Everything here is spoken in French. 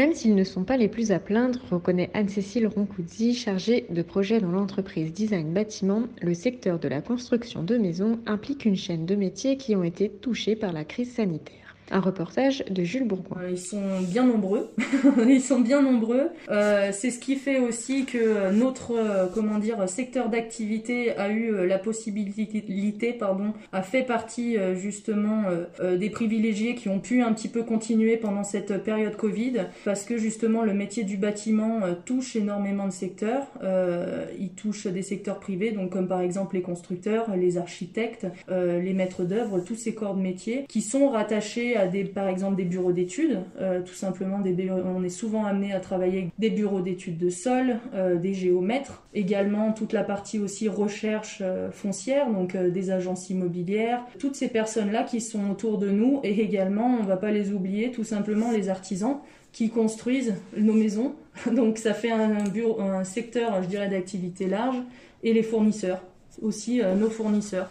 Même s'ils ne sont pas les plus à plaindre, reconnaît Anne-Cécile Roncouzzi, chargée de projet dans l'entreprise Design Bâtiment, le secteur de la construction de maisons implique une chaîne de métiers qui ont été touchés par la crise sanitaire. Un reportage de Jules Bourgoin. Euh, ils sont bien nombreux. ils sont bien nombreux. Euh, c'est ce qui fait aussi que notre euh, comment dire secteur d'activité a eu la possibilité, pardon, a fait partie justement des privilégiés qui ont pu un petit peu continuer pendant cette période Covid, parce que justement le métier du bâtiment touche énormément de secteurs. il touche des secteurs privés, donc comme par exemple les constructeurs, les architectes, les maîtres d'œuvre, tous ces corps de métier qui sont rattachés par exemple des bureaux d'études, euh, tout simplement on est souvent amené à travailler avec des bureaux d'études de sol, euh, des géomètres, également toute la partie aussi recherche euh, foncière, donc des agences immobilières, toutes ces personnes-là qui sont autour de nous et également, on ne va pas les oublier, tout simplement les artisans qui construisent nos maisons. Donc ça fait un, un secteur, je dirais, d'activité large et les fournisseurs, aussi nos fournisseurs.